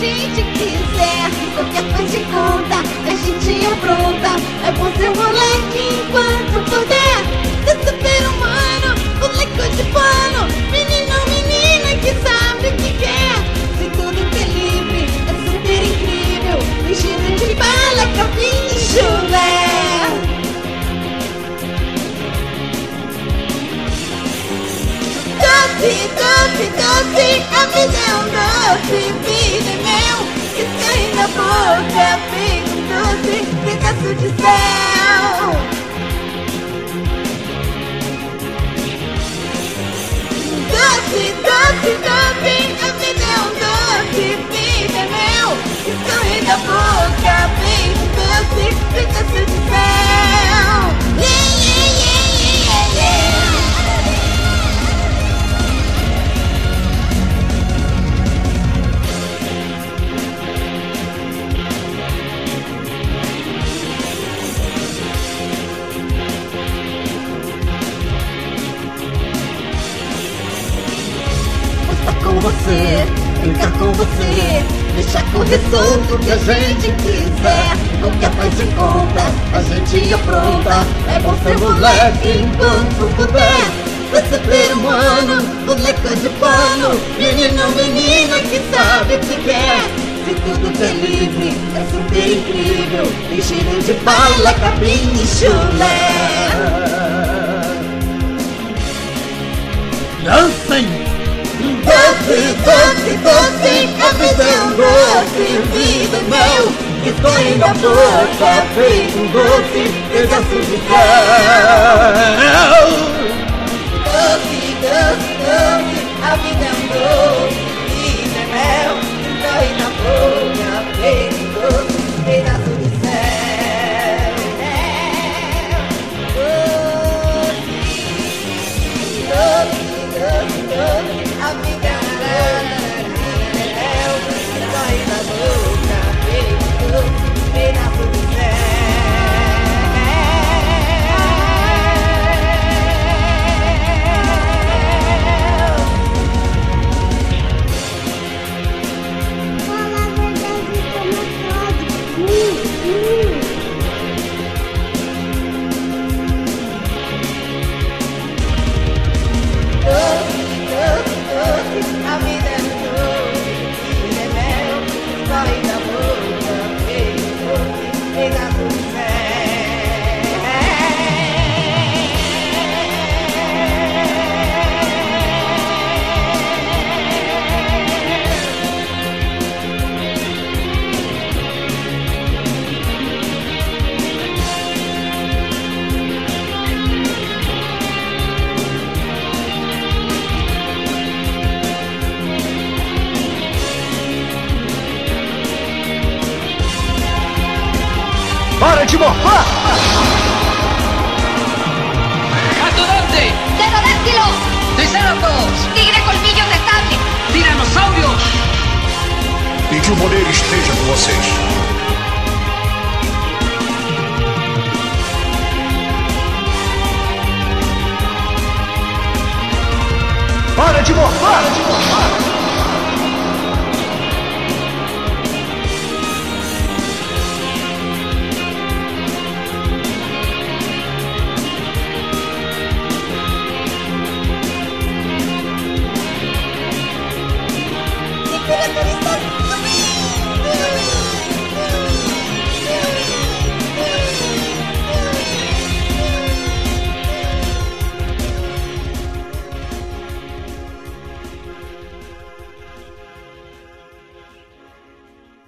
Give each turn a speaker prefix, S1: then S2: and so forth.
S1: gente quiser. Qualquer de conta, a gente apronta. É bom ser moleque enquanto puder. Ser super humano, moleque de pano. Menino, menina que sabe o que quer. Se tudo que é livre é super incrível. Vestido de bala, capim e chulé. Doce, doce, doce, a vida pedaço de céu. Doce, doce, doce, é um doce, vida é que sai na boca, um doce, pedaço de céu. Você, brincar com você, deixar correr solto que a gente quiser. Qualquer faz de conta, a gente apronta. É bom ser moleque enquanto puder. Você ser humano, boneca de pano, menino, menina que sabe o que quer. Se tudo que é livre, é super incrível. Tem cheiro de bala, capim e chulé.
S2: Dancem!
S1: Doce, doce, doce, um doce, vida mel, que corre na boca, feito doce, pedaço de céu.
S2: Morfã!
S3: ¡Atodonte!
S4: ¡Pterodáctilo!
S3: ¡Triceratops!
S4: ¡Tigre colmillo de sable!
S3: tiranossauro.
S2: E que o poder esteja com vocês. Para, de morfar! Michael.